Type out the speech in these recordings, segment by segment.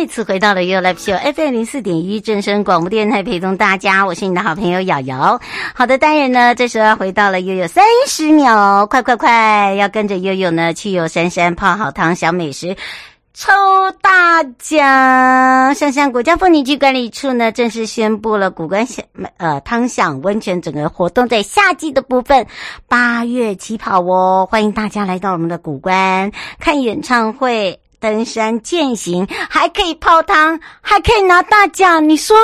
再次回到了 You Live Show FM 零四点一正声广播电台，陪同大家，我是你的好朋友瑶瑶。好的，当然呢，这时候要回到了悠悠三十秒，快快快，要跟着悠悠呢去游山山泡好汤小美食，抽大奖！香山国家风景区管理处呢正式宣布了古关享呃汤响温泉整个活动在夏季的部分八月起跑哦，欢迎大家来到我们的古关看演唱会。登山健行，还可以泡汤，还可以拿大奖，你说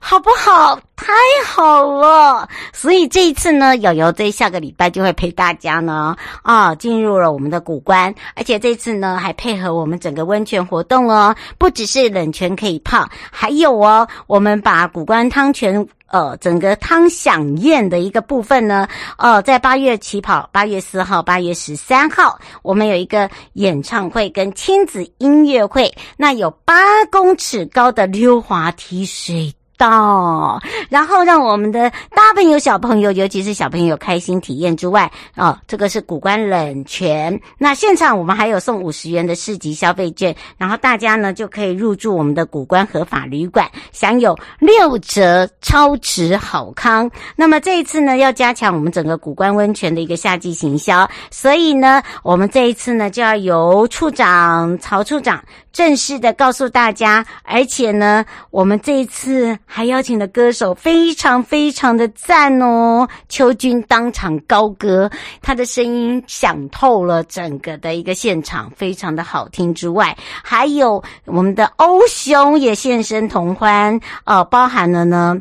好不好？太好了！所以这一次呢，瑶瑶在下个礼拜就会陪大家呢啊进入了我们的古关，而且这次呢还配合我们整个温泉活动哦，不只是冷泉可以泡，还有哦，我们把古关汤泉。呃，整个汤享宴的一个部分呢，呃，在八月起跑，八月四号、八月十三号，我们有一个演唱会跟亲子音乐会，那有八公尺高的溜滑梯水到，然后让我们的大朋友、小朋友，尤其是小朋友开心体验之外，哦，这个是古关冷泉。那现场我们还有送五十元的市集消费券，然后大家呢就可以入住我们的古关合法旅馆，享有六折超值好康。那么这一次呢，要加强我们整个古关温泉的一个夏季行销，所以呢，我们这一次呢就要由处长曹处长正式的告诉大家，而且呢，我们这一次。还邀请的歌手非常非常的赞哦，秋君当场高歌，他的声音响透了整个的一个现场，非常的好听之外，还有我们的欧兄也现身同欢哦，包含了呢，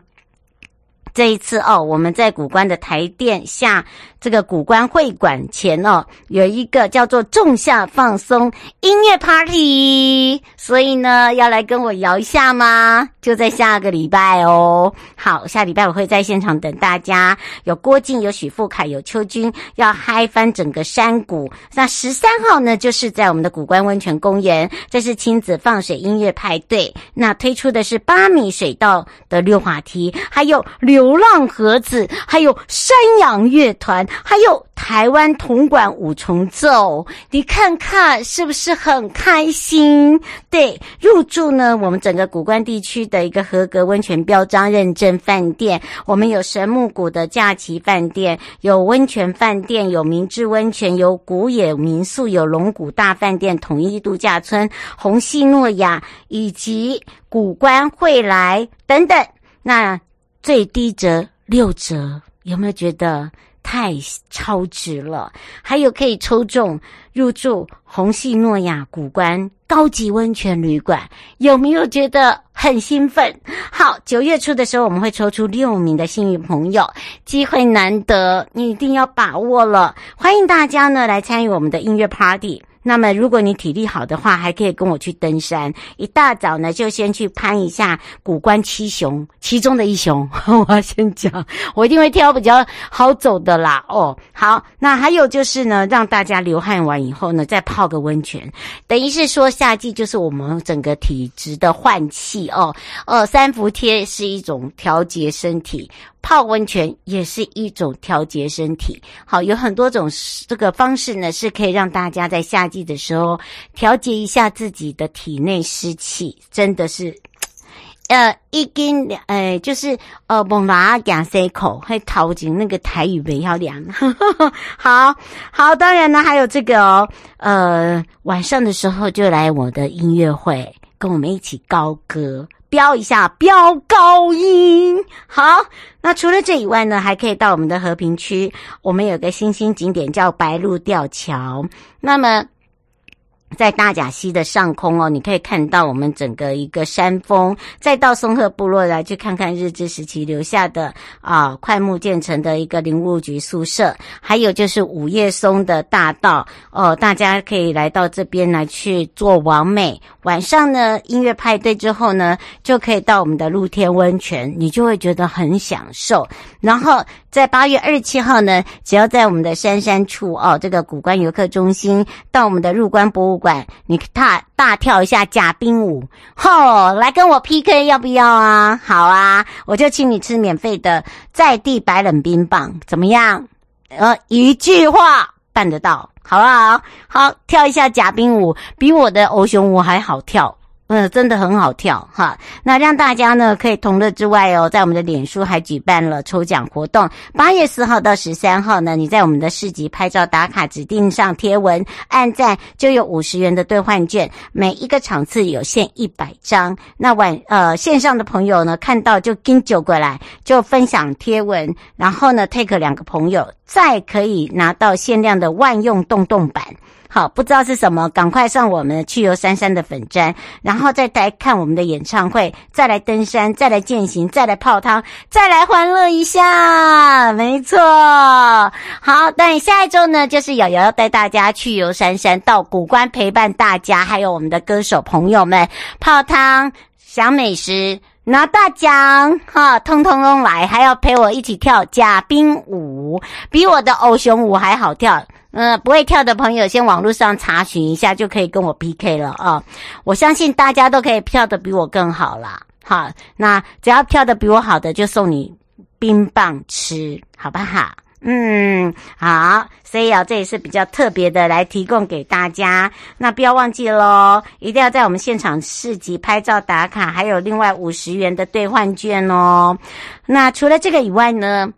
这一次哦，我们在古关的台电下。这个古关会馆前哦，有一个叫做“仲夏放松音乐 Party”，所以呢，要来跟我摇一下吗？就在下个礼拜哦。好，下礼拜我会在现场等大家。有郭靖，有许富凯，有邱君，要嗨翻整个山谷。那十三号呢，就是在我们的古关温泉公园，这是亲子放水音乐派对。那推出的是八米水道的溜滑梯，还有流浪盒子，还有山羊乐团。还有台湾铜管五重奏，你看看是不是很开心？对，入住呢，我们整个古关地区的一个合格温泉标章认证饭店，我们有神木谷的假期饭店，有温泉饭店，有明治温泉，有古野民宿，有龙谷大饭店、统一度假村、虹夕诺亚以及古关会来等等。那最低折六折，有没有觉得？太超值了！还有可以抽中入住虹夕诺雅古关高级温泉旅馆，有没有觉得很兴奋？好，九月初的时候我们会抽出六名的幸运朋友，机会难得，你一定要把握了。欢迎大家呢来参与我们的音乐 party。那么，如果你体力好的话，还可以跟我去登山。一大早呢，就先去攀一下古关七雄，其中的一雄，我要先讲，我一定会挑比较好走的啦。哦，好，那还有就是呢，让大家流汗完以后呢，再泡个温泉，等于是说夏季就是我们整个体质的换气哦。呃，三伏贴是一种调节身体。泡温泉也是一种调节身体，好，有很多种这个方式呢，是可以让大家在夏季的时候调节一下自己的体内湿气，真的是呃，一斤两，呃，就是呃，蒙拉讲塞口会掏进那个台语没要两，好好，当然呢，还有这个哦，呃，晚上的时候就来我的音乐会，跟我们一起高歌，飙一下，飙高音。好，那除了这以外呢，还可以到我们的和平区，我们有个新兴景点叫白鹭吊桥，那么。在大甲溪的上空哦，你可以看到我们整个一个山峰，再到松鹤部落来去看看日治时期留下的啊快木建成的一个林务局宿舍，还有就是五叶松的大道哦，大家可以来到这边来去做完美。晚上呢，音乐派对之后呢，就可以到我们的露天温泉，你就会觉得很享受。然后在八月二十七号呢，只要在我们的山山处哦，这个古关游客中心到我们的入关博物不管，你大大跳一下假冰舞，吼、来跟我 PK 要不要啊？好啊，我就请你吃免费的在地白冷冰棒，怎么样？呃，一句话办得到。好不好？好，跳一下假冰舞，比我的欧熊舞还好跳。嗯，真的很好跳哈。那让大家呢可以同乐之外哦，在我们的脸书还举办了抽奖活动。八月四号到十三号呢，你在我们的市集拍照打卡指定上贴文按赞，就有五十元的兑换券。每一个场次有限一百张。那晚呃线上的朋友呢看到就跟酒过来，就分享贴文，然后呢 take 两个朋友，再可以拿到限量的万用洞洞板。好，不知道是什么，赶快上我们去游山山的粉专，然后再来看我们的演唱会，再来登山，再来践行，再来泡汤，再来欢乐一下。没错，好，但下一周呢，就是瑶瑶要带大家去游山山，到古关陪伴大家，还有我们的歌手朋友们泡汤、享美食、拿大奖，哈，通通都来，还要陪我一起跳假冰舞，比我的偶熊舞还好跳。嗯、不会跳的朋友，先网络上查询一下，就可以跟我 PK 了啊、我相信大家都可以跳的比我更好啦。好，那只要跳的比我好的，就送你冰棒吃，好不好？嗯，好。所以啊，这也是比较特别的，来提供给大家。那不要忘记喽，一定要在我们现场市集拍照打卡，还有另外五十元的兑换券哦。那除了这个以外呢？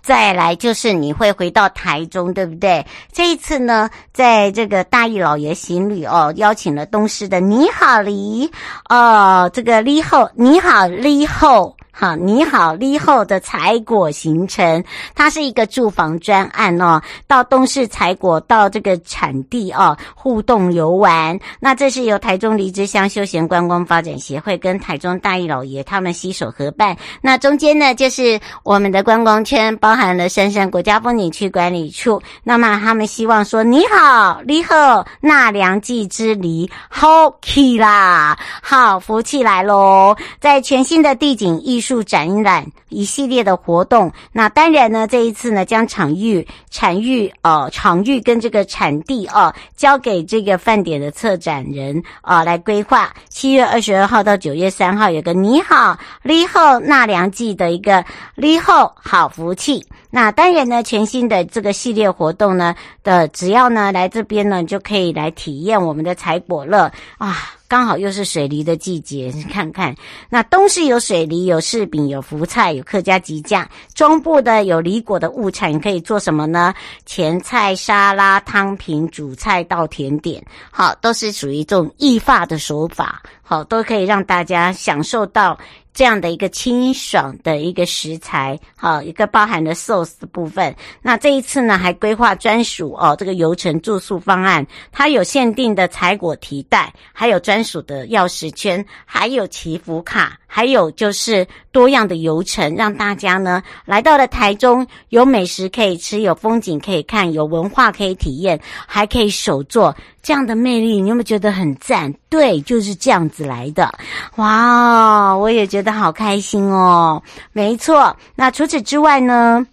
再来就是你会回到台中，对不对？这一次呢，在这个大义老爷行旅哦，邀请了东师的你好黎哦，这个黎后你好黎后。好，你好，立后的采果行程，它是一个住房专案哦，到东势采果，到这个产地哦，互动游玩。那这是由台中梨之乡休闲观光发展协会跟台中大义老爷他们携手合办。那中间呢，就是我们的观光圈，包含了杉山国家风景区管理处。那么他们希望说，你好，立后纳凉季之梨，好起啦，好福气来喽，在全新的地景艺术。术展览一系列的活动，那当然呢，这一次呢，将场域、产域哦，场域跟这个产地哦，交给这个饭点的策展人啊、哦、来规划。七月二十二号到九月三号，有个你好立后纳凉季的一个立后好福气。那当然呢，全新的这个系列活动呢的，只要呢来这边呢，就可以来体验我们的采果乐啊。刚好又是水梨的季节，你 看看，那东势有水梨，有柿饼，有福菜，有客家吉酱；中部的有梨果的物产，可以做什么呢？前菜、沙拉、汤品、主菜到甜点，好，都是属于这种易发的手法，好，都可以让大家享受到。这样的一个清爽的一个食材，好，一个包含的 sauce 的部分。那这一次呢，还规划专属哦，这个游程住宿方案，它有限定的采果提袋，还有专属的钥匙圈，还有祈福卡，还有就是多样的游程，让大家呢来到了台中，有美食可以吃，有风景可以看，有文化可以体验，还可以手作。这样的魅力，你有没有觉得很赞？对，就是这样子来的。哇，我也觉得好开心哦。没错，那除此之外呢？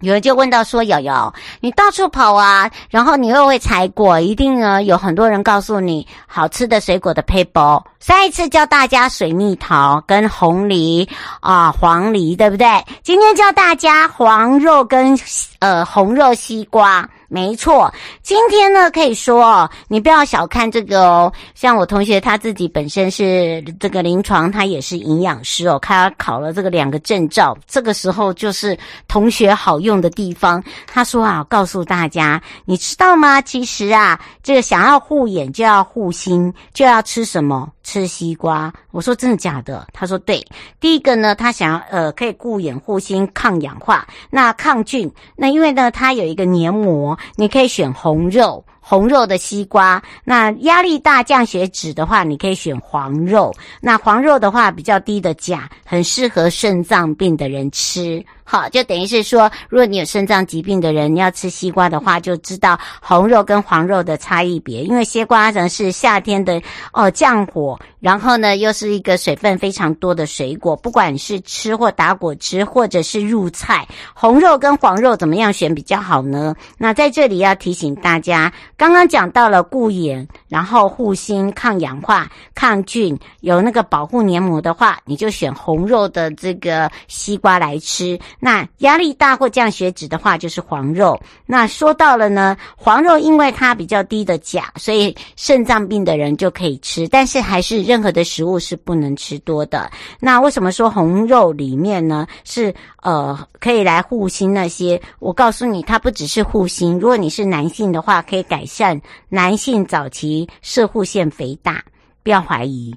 有人就问到说：“瑶瑶，你到处跑啊，然后你又会采果？一定呢，有很多人告诉你好吃的水果的撇步。上一次教大家水蜜桃跟红梨啊，黄梨，对不对？今天教大家黄肉跟呃红肉西瓜。”没错，今天呢可以说哦，你不要小看这个哦。像我同学他自己本身是这个临床，他也是营养师哦，他考了这个两个证照。这个时候就是同学好用的地方。他说啊，告诉大家，你知道吗？其实啊，这个想要护眼就要护心，就要吃什么？吃西瓜。我说真的假的？他说对。第一个呢，他想要呃可以固眼护心、抗氧化、那抗菌。那因为呢，它有一个黏膜。你可以选红肉，红肉的西瓜。那压力大降血脂的话，你可以选黄肉。那黄肉的话比较低的钾，很适合肾脏病的人吃。好，就等于是说，如果你有肾脏疾病的人，你要吃西瓜的话，就知道红肉跟黄肉的差异别。因为西瓜呢是夏天的哦降火，然后呢又是一个水分非常多的水果，不管是吃或打果汁，或者是入菜，红肉跟黄肉怎么样选比较好呢？那在这里要提醒大家，刚刚讲到了固眼，然后护心、抗氧化、抗菌，有那个保护黏膜的话，你就选红肉的这个西瓜来吃。那压力大或降血脂的话，就是黄肉。那说到了呢，黄肉因为它比较低的钾，所以肾脏病的人就可以吃。但是还是任何的食物是不能吃多的。那为什么说红肉里面呢是呃可以来护心那些？我告诉你，它不只是护心。如果你是男性的话，可以改善男性早期摄护腺肥大，不要怀疑。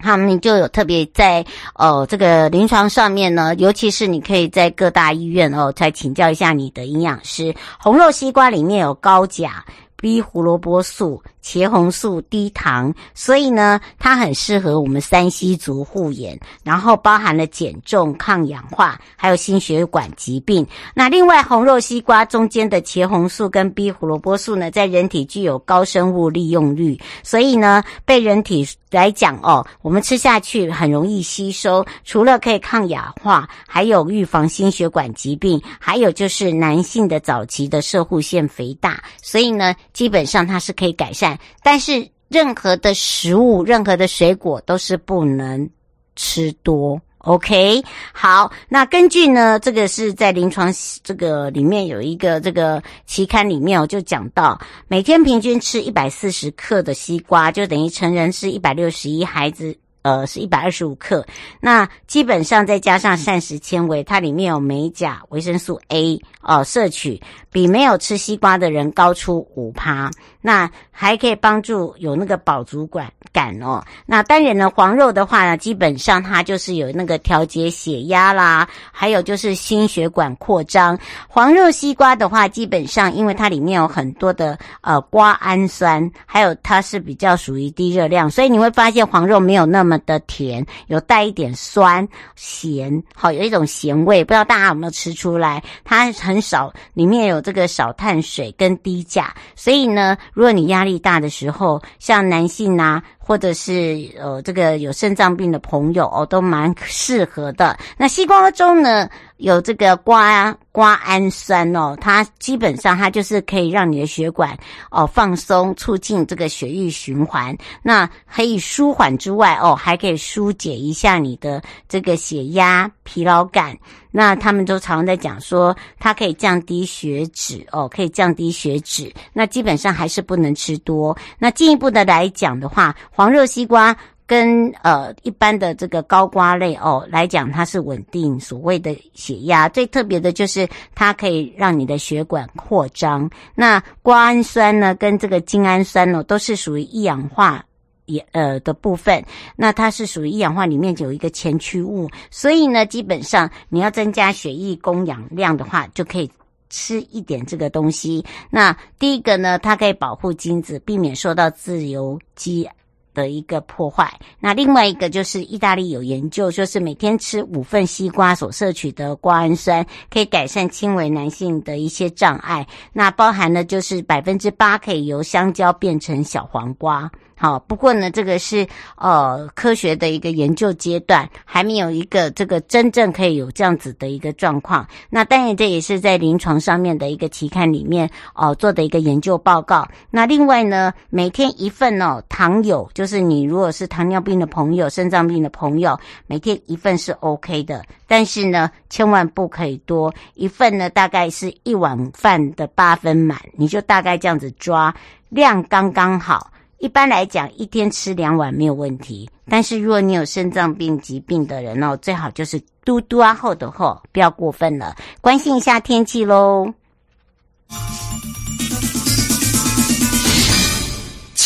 他们就有特别在哦这个临床上面呢，尤其是你可以在各大医院哦，再请教一下你的营养师。红肉西瓜里面有高钾、B 胡萝卜素。茄红素低糖，所以呢，它很适合我们 3C 族护眼，然后包含了减重、抗氧化，还有心血管疾病。那另外，红肉西瓜中间的茄红素跟 B 胡萝卜素呢，在人体具有高生物利用率，所以呢，被人体来讲哦，我们吃下去很容易吸收。除了可以抗氧化，还有预防心血管疾病，还有就是男性的早期的射护腺肥大，所以呢，基本上它是可以改善。但是任何的食物、任何的水果都是不能吃多，OK？好，那根据呢，这个是在临床这个里面有一个这个期刊里面，我就讲到，每天平均吃一百四十克的西瓜，就等于成人吃一百六十一，孩子呃是一百二十五克。那基本上再加上膳食纤维，它里面有镁、钾、维生素 A 哦，摄取比没有吃西瓜的人高出五趴。那还可以帮助有那个饱足感感哦。那当然呢，黄肉的话呢，基本上它就是有那个调节血压啦，还有就是心血管扩张。黄肉西瓜的话，基本上因为它里面有很多的呃瓜氨酸，还有它是比较属于低热量，所以你会发现黄肉没有那么的甜，有带一点酸咸，好，有一种咸味，不知道大家有没有吃出来？它很少，里面有这个少碳水跟低钾，所以呢。如果你压力大的时候，像男性啊，或者是呃这个有肾脏病的朋友哦，都蛮适合的。那西瓜中呢，有这个瓜瓜氨酸哦，它基本上它就是可以让你的血管哦放松，促进这个血液循环。那可以舒缓之外哦，还可以疏解一下你的这个血压、疲劳感。那他们都常常在讲说，它可以降低血脂哦，可以降低血脂。那基本上还是不能吃多。那进一步的来讲的话，黄肉西瓜跟呃一般的这个高瓜类哦来讲，它是稳定所谓的血压。最特别的就是它可以让你的血管扩张。那瓜氨酸呢，跟这个精氨酸呢，都是属于一氧化。也呃的部分，那它是属于一氧化里面有一个前驱物，所以呢，基本上你要增加血液供氧量的话，就可以吃一点这个东西。那第一个呢，它可以保护精子，避免受到自由基的一个破坏。那另外一个就是意大利有研究，说是每天吃五份西瓜所摄取的瓜氨酸，可以改善轻微男性的一些障碍。那包含了就是百分之八可以由香蕉变成小黄瓜。好，不过呢，这个是呃科学的一个研究阶段，还没有一个这个真正可以有这样子的一个状况。那当然，这也是在临床上面的一个期刊里面哦、做的一个研究报告。那另外呢，每天一份哦，糖友就是你如果是糖尿病的朋友、肾脏病的朋友，每天一份是 OK 的，但是呢，千万不可以多，一份呢大概是一碗饭的八分满，你就大概这样子抓，量刚刚好。一般来讲，一天吃两碗没有问题。但是如果你有肾脏病疾病的人哦，最好就是嘟嘟啊后的后，不要过分了。关心一下天气喽。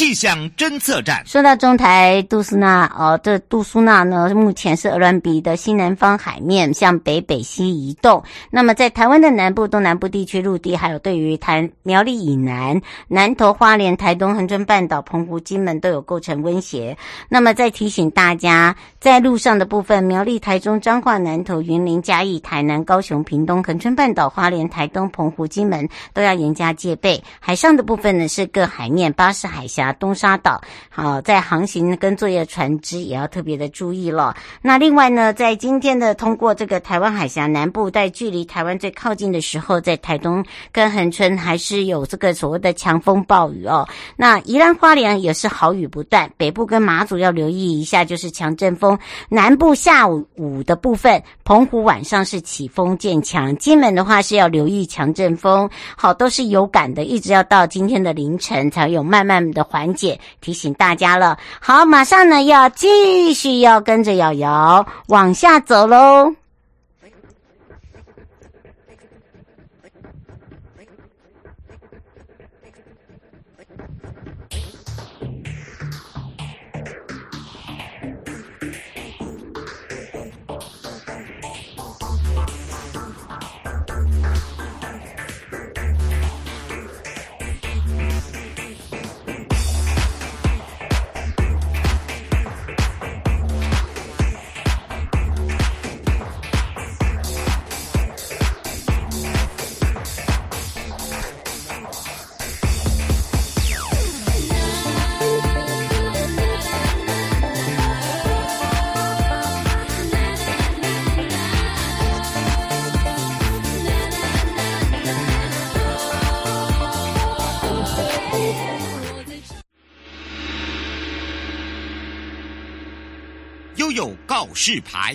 气象侦测站。说到中台杜苏纳哦，这杜苏纳呢，目前是鹅銮鼻的西南方海面向北北西移动。那么在台湾的南部、东南部地区陆地，还有对于台苗栗以南、南投、花莲、台东、恒春半岛、澎湖、金门都有构成威胁。那么再提醒大家，在路上的部分，苗栗、台中、彰化、南投、云林、嘉义、台南、高雄、屏东、恒春半岛、花莲、台东、澎湖、金门都要严加戒备。海上的部分呢，是各海面、巴士海峡。东沙岛，好，在航行跟作业船只也要特别的注意了。那另外呢，在今天的通过这个台湾海峡南部，在距离台湾最靠近的时候，在台东跟恒春还是有这个所谓的强风暴雨哦。那宜兰花莲也是豪雨不断，北部跟马祖要留意一下，就是强阵风。南部下午的部分，澎湖晚上是起风渐强，金门的话是要留意强阵风。好，都是有感的，一直要到今天的凌晨才有慢慢的缓。缓解，提醒大家了。好，马上呢要继续要跟着瑶瑶往下走喽。示牌，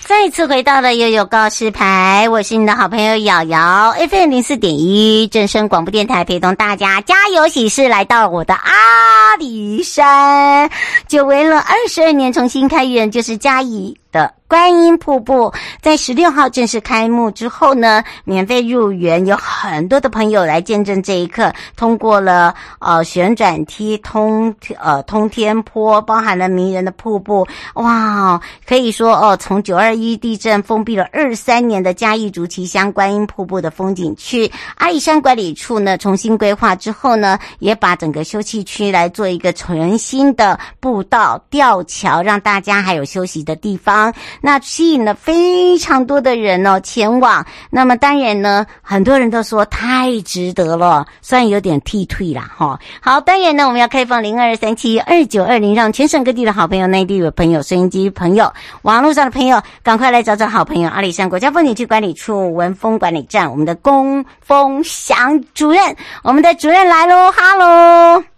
再次回到了悠悠告示牌，我是你的好朋友瑶瑶，FM 零四点一正声广播电台，陪同大家加油喜事，来到我的阿里山，久违了二十二年重新开园，就是嘉义的。观音瀑布在十六号正式开幕之后呢，免费入园，有很多的朋友来见证这一刻。通过了呃旋转梯通呃通天坡，包含了迷人的瀑布，哇，可以说哦，从九二一地震封闭了二三年的嘉义竹崎乡观音瀑布的风景区，阿里山管理处呢重新规划之后呢，也把整个休憩区来做一个全新的步道吊桥，让大家还有休息的地方。那吸引了非常多的人哦前往，那么当然呢，很多人都说太值得了，虽然有点替退啦哈。好，当然呢，我们要开放零二三七二九二零，让全省各地的好朋友、内地的朋友、收音机朋友、网络上的朋友，赶快来找找好朋友阿里山国家风景区管理处文峰管理站，我们的龚峰祥主任，我们的主任来喽，哈喽。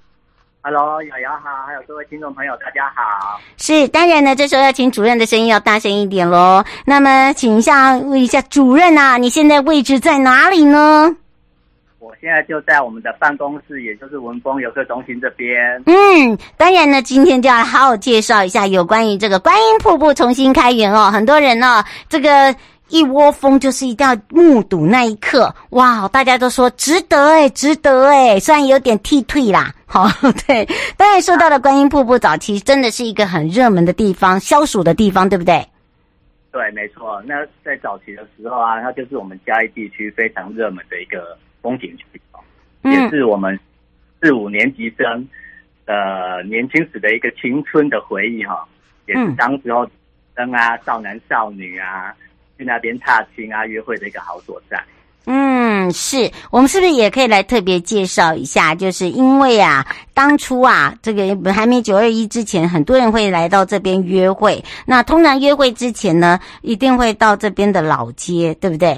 Hello，瑶瑶好，还有各位听众朋友，大家好。是，当然呢，这时候要请主任的声音要大声一点喽。那么，请一下问一下主任啊，你现在位置在哪里呢？我现在就在我们的办公室，也就是文峰游客中心这边。嗯，当然呢，今天就要好好介绍一下有关于这个观音瀑布重新开园哦。很多人呢、哦，这个。一窝蜂就是一定要目睹那一刻，哇！大家都说值得哎，值得哎，虽然有点替退啦，好，对。当然说到了观音瀑布，早期真的是一个很热门的地方，消暑的地方，对不对？对，没错。那在早期的时候啊，它就是我们嘉义地区非常热门的一个风景区，嗯，也是我们四五年级生的年轻时的一个青春的回忆哈，也是当时候生啊，少男少女啊。去那边踏青啊，约会的一个好所在。嗯，是我们是不是也可以来特别介绍一下？就是因为啊，当初啊，这个还没九二一之前，很多人会来到这边约会。那通常约会之前呢，一定会到这边的老街，对不对？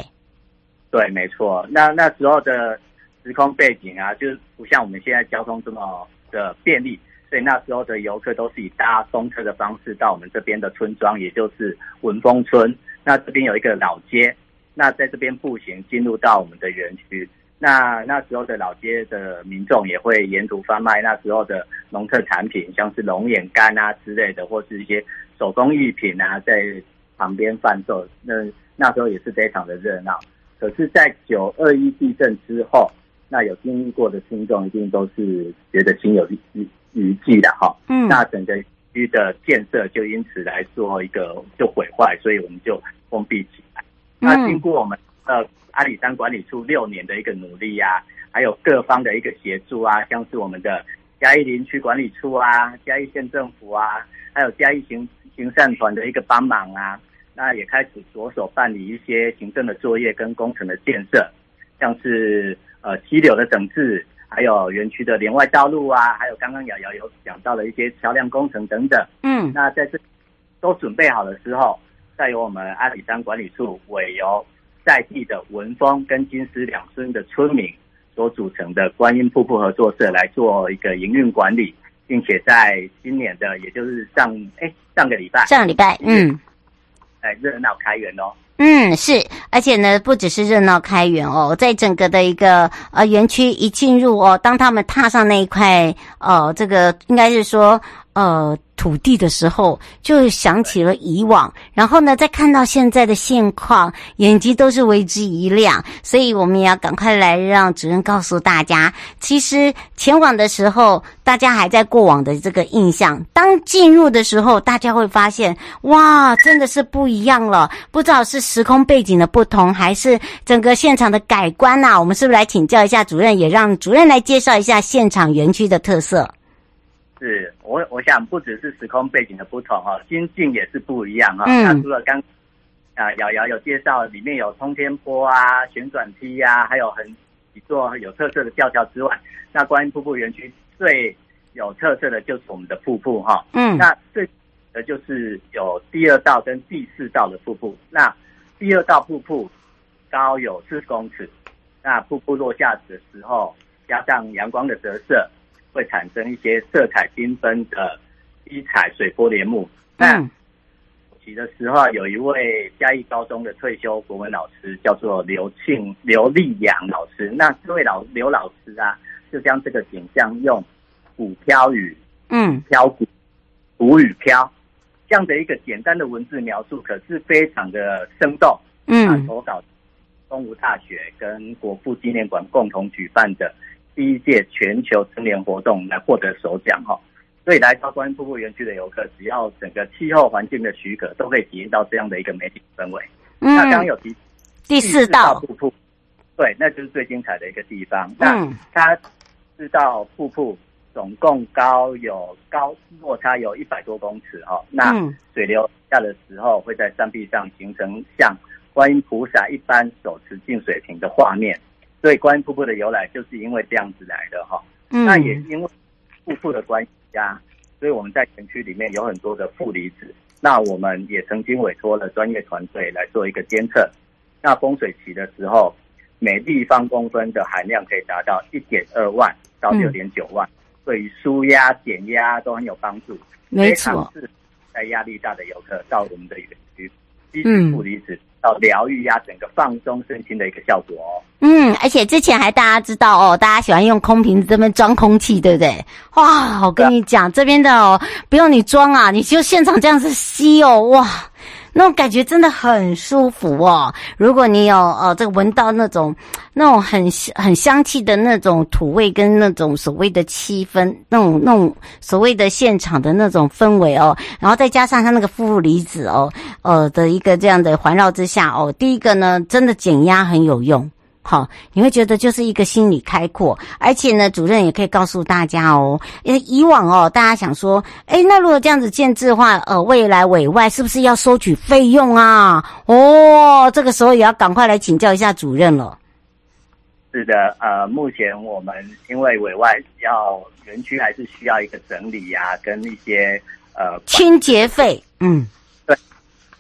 对，没错。那那时候的时空背景啊，就是不像我们现在交通这么的便利。所以那时候的游客都是以搭公车的方式到我们这边的村庄，也就是文峰村。那这边有一个老街，那在这边步行进入到我们的园区。那那时候的老街的民众也会沿途贩卖那时候的农特产品，像是龙眼干啊之类的，或是一些手工艺品啊，在旁边贩售。那那时候也是非常的热闹。可是，在九二一地震之后，那有经历过的听众一定都是觉得心有余余悸的哈，嗯，那整个区的建设就因此来做一个就毁坏，所以我们就封闭起来。那经过我们呃阿里山管理处六年的一个努力呀、啊，还有各方的一个协助啊，像是我们的嘉义林区管理处啊、嘉义县政府啊，还有嘉义行行善团的一个帮忙啊，那也开始着手办理一些行政的作业跟工程的建设，像是呃溪流的整治。还有园区的连外道路啊，还有刚刚瑶瑶有讲到的一些桥梁工程等等。嗯，那在这都准备好了之后，再由我们阿里山管理处委由在地的文峰跟金狮两村的村民所组成的观音瀑布合作社来做一个营运管理，并且在今年的也就是上哎上个礼拜上个礼拜嗯，哎热闹开园喽。嗯，是，而且呢，不只是热闹开园哦，在整个的一个呃园区一进入哦，当他们踏上那一块哦，这个应该是说呃。土地的时候，就想起了以往，然后呢，再看到现在的现况，眼睛都是为之一亮。所以，我们也要赶快来让主任告诉大家，其实前往的时候，大家还在过往的这个印象；当进入的时候，大家会发现，哇，真的是不一样了。不知道是时空背景的不同，还是整个现场的改观呐、我们是不是来请教一下主任，也让主任来介绍一下现场园区的特色？是我，我想不只是时空背景的不同哈，心境也是不一样哈。那、嗯、除了刚啊瑶瑶有介绍，里面有通天坡啊、旋转梯啊，还有很几座有特色的吊桥之外，那观音瀑布园区最有特色的就是我们的瀑布哈。嗯，那最呃就是有第二道跟第四道的瀑布。那第二道瀑布高有四十公尺，那瀑布落下的时候，加上阳光的折射。会产生一些色彩缤纷的七彩水波帘幕。那起的时候，有一位嘉义高中的退休国文老师，叫做刘庆刘立阳老师。那这位老刘老师啊，就将这个景象用“古飘雨”嗯，飘古、古雨飘这样的一个简单的文字描述，可是非常的生动。嗯，投稿东吴大学跟国父纪念馆共同举办的。第一届全球春联活动来获得首奖哈，所以来到观音瀑布园区的游客，只要整个气候环境的许可，都可以体验到这样的一个美景氛围。嗯，那刚刚有提第四道瀑布，对，那就是最精彩的一个地方。嗯，那它四道瀑布总共高有高落差有一百多公尺哈，那水流下的时候会在山壁上形成像观音菩萨一般手持净水瓶的画面。所以观音瀑布的由来就是因为这样子来的哈，嗯，那也因为瀑布的关系啊，所以我们在园区里面有很多的负离子。那我们也曾经委托了专业团队来做一个监测。那丰水期的时候，每立方公分的含量可以达到一点二万到六点九万，对于舒压减压都很有帮助。没错，是在压力大的游客到我们的园区，吸负离子。到疗愈呀，整个放松身心的一个效果哦。嗯，而且之前还大家知道哦，大家喜欢用空瓶子这边装空气，对不对？哇，我跟你讲，这边的哦，不用你装啊，你就现场这样子吸哦，哇。那种感觉真的很舒服哦！如果你有呃这个闻到那种那种很很香气的那种土味跟那种所谓的气氛，那种那种所谓的现场的那种氛围哦，然后再加上它那个负离子哦，呃的一个这样的环绕之下哦，第一个呢，真的减压很有用。好，你会觉得就是一个心理开阔，而且呢，主任也可以告诉大家哦，因为以往哦，大家想说，哎，那如果这样子建置的话，呃，未来委外是不是要收取费用啊？哦，这个时候也要赶快来请教一下主任了。是的，呃，目前我们因为委外要园区还是需要一个整理呀、啊，跟一些呃清洁费，嗯，对，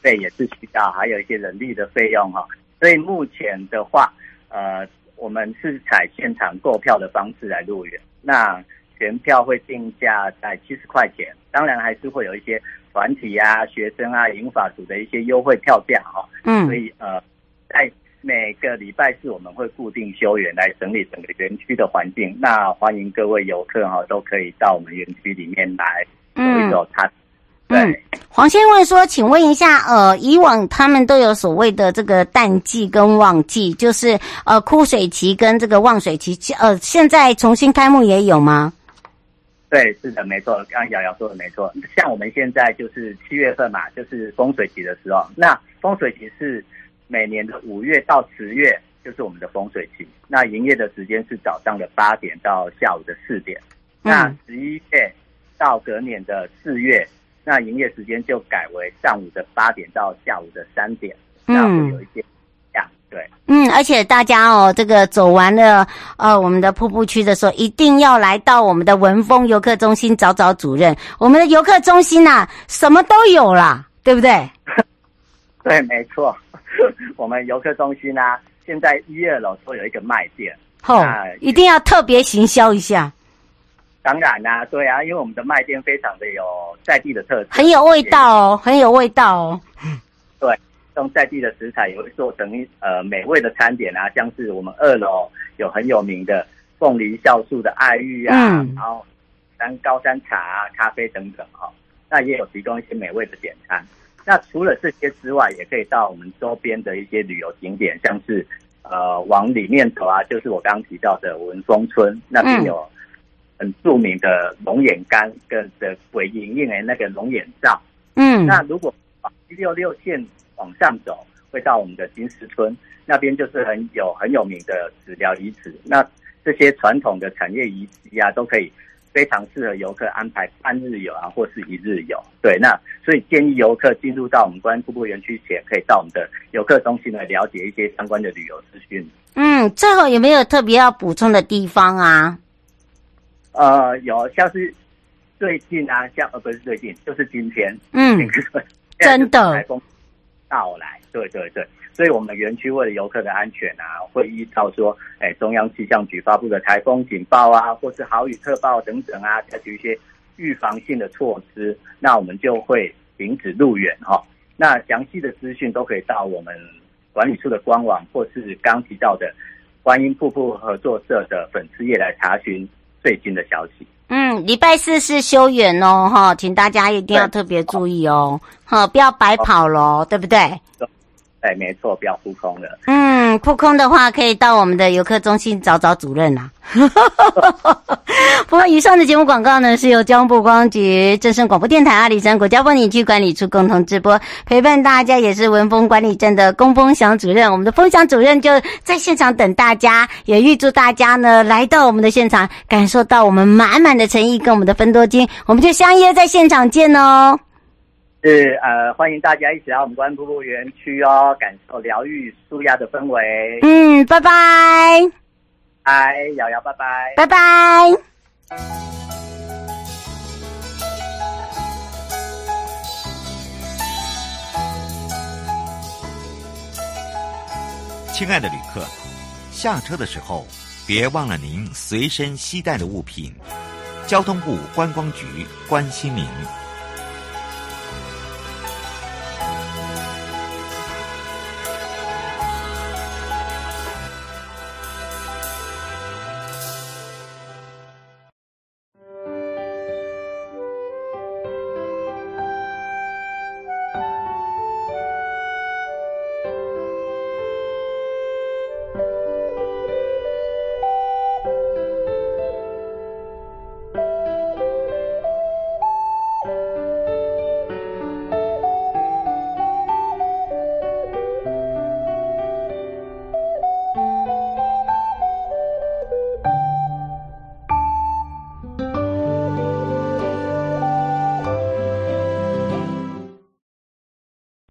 对，也是需要，还有一些人力的费用哈、哦。所以目前的话，呃，我们是采现场购票的方式来入园，那全票会定价在七十块钱，当然还是会有一些团体啊、学生啊、银发组的一些优惠票价哈、哦。嗯，所以呃，在每个礼拜四我们会固定休园来整理整个园区的环境，那欢迎各位游客哈都可以到我们园区里面来走一走它。嗯，对嗯，黄先问说，请问一下，呃，以往他们都有所谓的这个淡季跟旺季，就是呃枯水期跟这个旺水期，呃，现在重新开幕也有吗？对，是的，没错，刚刚瑶瑶说的没错，像我们现在就是七月份嘛，就是丰水期的时候，那丰水期是。每年的五月到十月就是我们的丰水期，那营业的时间是早上的八点到下午的四点。嗯、那十一月到隔年的四月，那营业时间就改为上午的八点到下午的三点。嗯，那会有一些这样对。嗯，而且大家哦，这个走完了呃我们的瀑布区的时候，一定要来到我们的文峰游客中心找找主任。我们的游客中心呐、啊，什么都有啦，对不对？对，没错。我们游客中心呢、啊，现在一二楼都有一个卖店，哦，一定要特别行销一下。当然啦、啊，对啊，因为我们的卖店非常的有在地的特色，很有味道哦，很有味道哦。对，用在地的食材也会做成呃美味的餐点啊，像是我们二楼有很有名的凤梨酵素的爱玉啊，嗯、然后山高山茶啊、咖啡等等哈、哦，那也有提供一些美味的点餐。那除了这些之外，也可以到我们周边的一些旅游景点，像是呃往里面走啊，就是我刚刚提到的文峰村那边有很著名的龙眼干跟的鬼影印的那个龙眼罩。嗯，那如果往一六六线往上走，会到我们的金石村那边，就是很有很有名的纸疗遗址。那这些传统的产业遗迹啊，都可以。非常适合游客安排半日游啊，或是一日游。对，那所以建议游客进入到我们观音瀑布园区前，可以到我们的游客中心来了解一些相关的旅游资讯。嗯，最后有没有特别要补充的地方啊？呃，有，像是最近啊，像呃不是最近，就是今天，嗯，真的台风到来，对对对。所以，我们园区为了游客的安全啊，会依照说，哎，中央气象局发布的台风警报啊，或是豪雨特报等等啊，采取一些预防性的措施，那我们就会停止入园哈。那详细的资讯都可以到我们管理处的官网，或是刚提到的观音瀑布合作社的粉丝页来查询最新的消息。嗯，礼拜四是休园哦，哈，请大家一定要特别注意哦，哈，不要白跑喽，对不对？对，没错，不要扑空了。嗯，扑空的话，可以到我们的游客中心找找主任啦。不过，以上的节目广告呢，是由交通部观光局、正声广播电台、阿里山国家风景区管理处共同直播。陪伴大家也是文峰管理站的龚峰祥主任。我们的丰祥主任就在现场等大家，也预祝大家呢来到我们的现场，感受到我们满满的诚意跟我们的分多金。我们就相约在现场见哦。是呃，欢迎大家一起来我们观音瀑布园区哦，感受疗愈舒压的氛围。嗯，拜拜。哎，瑶瑶，拜拜。拜拜。亲爱的旅客，下车的时候别忘了您随身携带的物品。交通部观光局关心您。